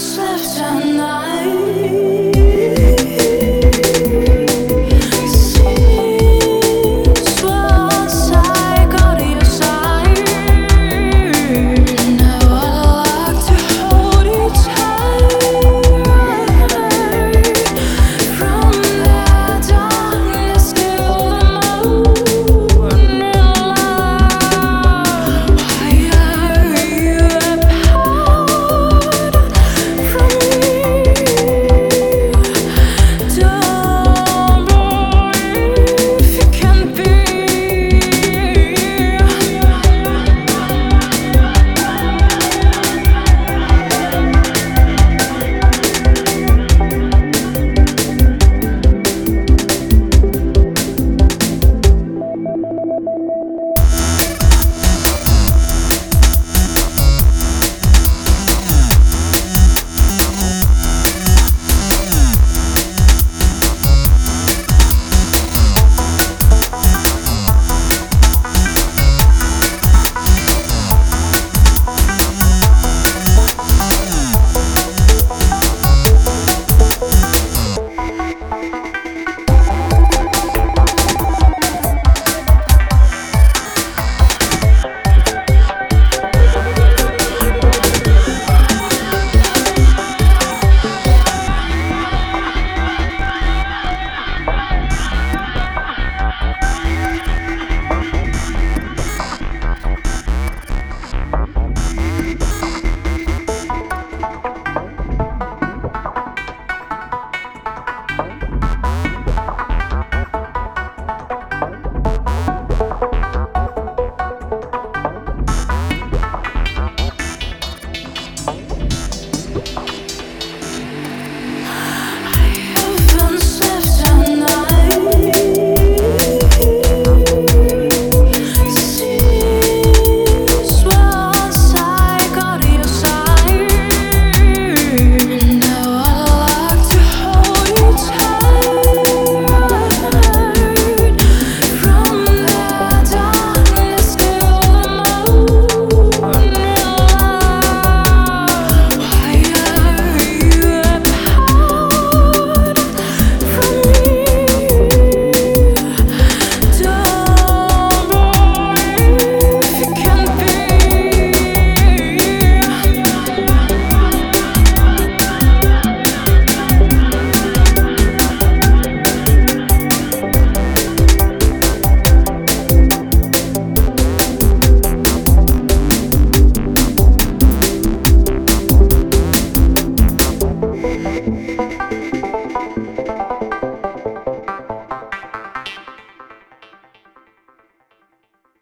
slept at night.